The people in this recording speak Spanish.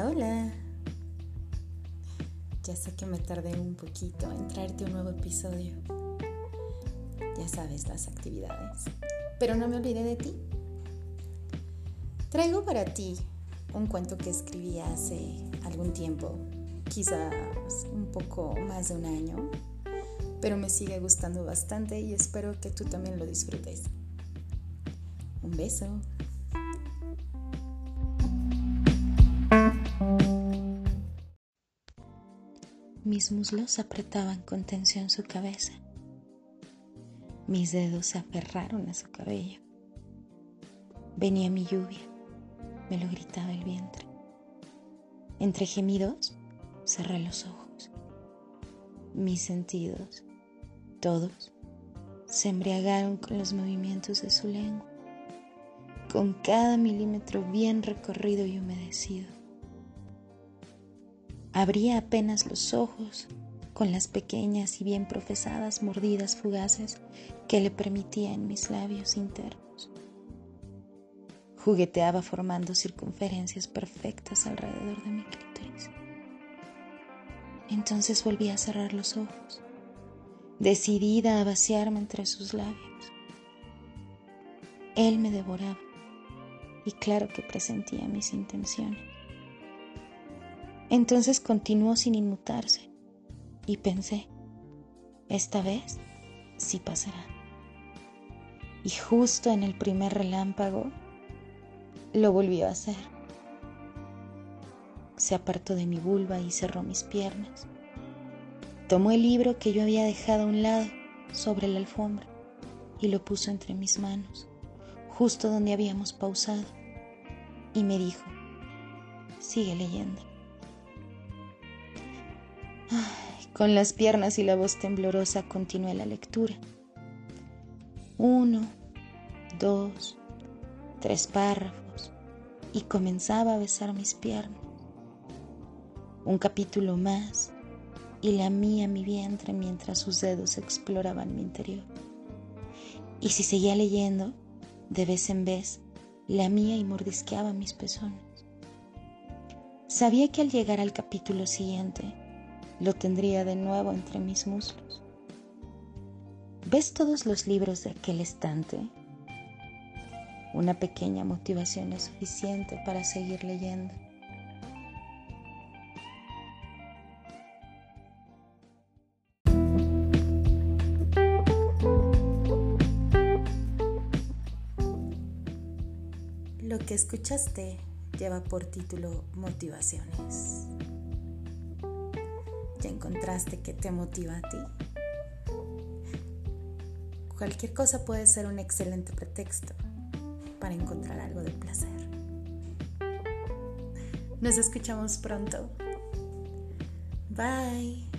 Hola. Ya sé que me tardé un poquito en traerte un nuevo episodio. Ya sabes las actividades. Pero no me olvidé de ti. Traigo para ti un cuento que escribí hace algún tiempo, quizás un poco más de un año, pero me sigue gustando bastante y espero que tú también lo disfrutes. Un beso. Mis muslos apretaban con tensión su cabeza. Mis dedos se aferraron a su cabello. Venía mi lluvia, me lo gritaba el vientre. Entre gemidos, cerré los ojos. Mis sentidos, todos, se embriagaron con los movimientos de su lengua, con cada milímetro bien recorrido y humedecido. Abría apenas los ojos con las pequeñas y bien profesadas mordidas fugaces que le permitía en mis labios internos. Jugueteaba formando circunferencias perfectas alrededor de mi clítoris. Entonces volví a cerrar los ojos, decidida a vaciarme entre sus labios. Él me devoraba y claro que presentía mis intenciones. Entonces continuó sin inmutarse y pensé, esta vez sí pasará. Y justo en el primer relámpago lo volvió a hacer. Se apartó de mi vulva y cerró mis piernas. Tomó el libro que yo había dejado a un lado sobre la alfombra y lo puso entre mis manos, justo donde habíamos pausado, y me dijo, sigue leyendo. Con las piernas y la voz temblorosa continué la lectura. Uno, dos, tres párrafos y comenzaba a besar mis piernas. Un capítulo más y lamía mi vientre mientras sus dedos exploraban mi interior. Y si seguía leyendo, de vez en vez, lamía y mordisqueaba mis pezones. Sabía que al llegar al capítulo siguiente, lo tendría de nuevo entre mis muslos. ¿Ves todos los libros de aquel estante? Una pequeña motivación es suficiente para seguir leyendo. Lo que escuchaste lleva por título Motivaciones. ¿Ya encontraste que te motiva a ti? Cualquier cosa puede ser un excelente pretexto para encontrar algo de placer. Nos escuchamos pronto. Bye.